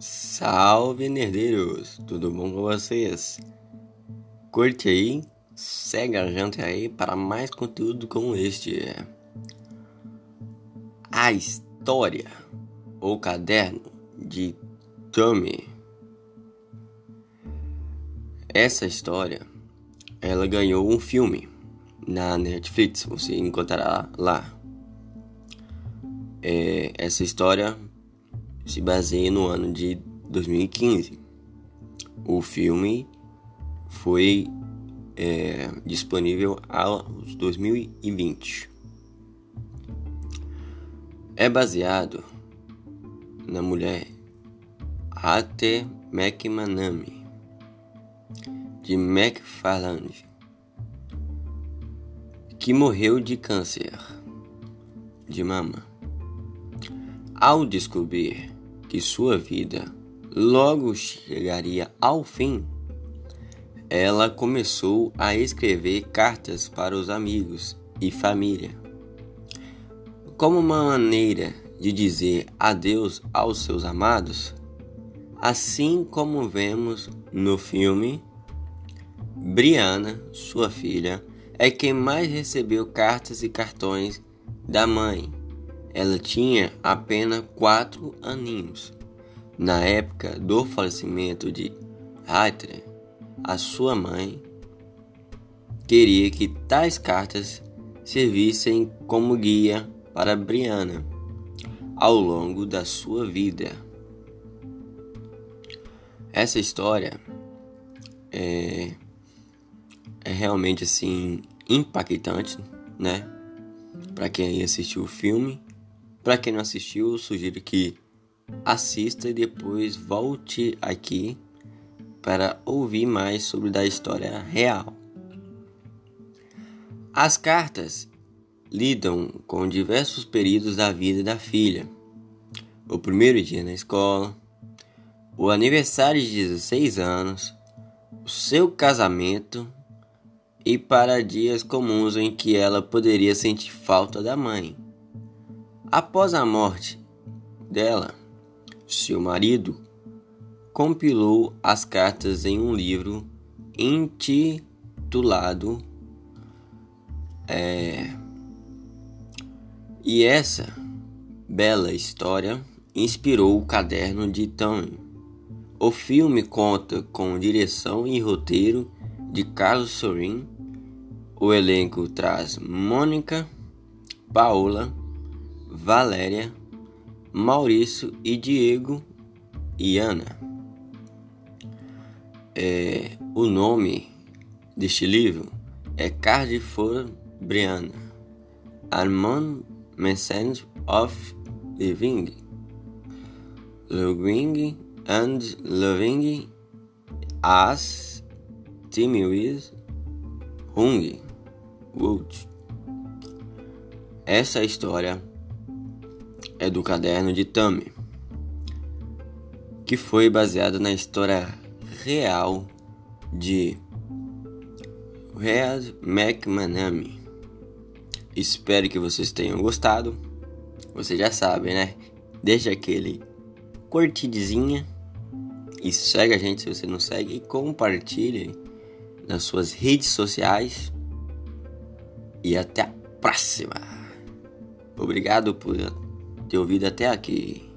Salve nerdeiros, tudo bom com vocês? Curte aí, segue a gente aí para mais conteúdo como este. A história, o caderno de Tommy. Essa história, ela ganhou um filme na Netflix, você encontrará lá. É, essa história se baseia no ano de 2015. O filme foi é, disponível aos 2020. É baseado na mulher Ate McManamy de McFarland que morreu de câncer de mama. Ao descobrir que sua vida logo chegaria ao fim, ela começou a escrever cartas para os amigos e família, como uma maneira de dizer adeus aos seus amados, assim como vemos no filme. Brianna, sua filha, é quem mais recebeu cartas e cartões da mãe ela tinha apenas quatro aninhos. Na época do falecimento de Hitler, a sua mãe queria que tais cartas servissem como guia para Brianna ao longo da sua vida. Essa história é, é realmente assim impactante, né? Para quem assistiu o filme para quem não assistiu, sugiro que assista e depois volte aqui para ouvir mais sobre da história real. As cartas lidam com diversos períodos da vida da filha. O primeiro dia na escola, o aniversário de 16 anos, o seu casamento e para dias comuns em que ela poderia sentir falta da mãe. Após a morte dela, seu marido compilou as cartas em um livro intitulado é, E essa bela história inspirou o caderno de Tony. O filme conta com direção e roteiro de Carlos Sorin. O elenco traz Mônica, Paola Valéria, Maurício e Diego e Ana. É, o nome deste livro é Cardiff Brianna, Armand Message of Living, Living and Loving as Timmy with Hung Wood. Essa história é do caderno de Tami, que foi baseado na história real de Read McManamy. Espero que vocês tenham gostado. Vocês já sabem, né? Deixa aquele curtidinha e segue a gente se você não segue e compartilhe nas suas redes sociais. E até a próxima. Obrigado por ter ouvido até aqui.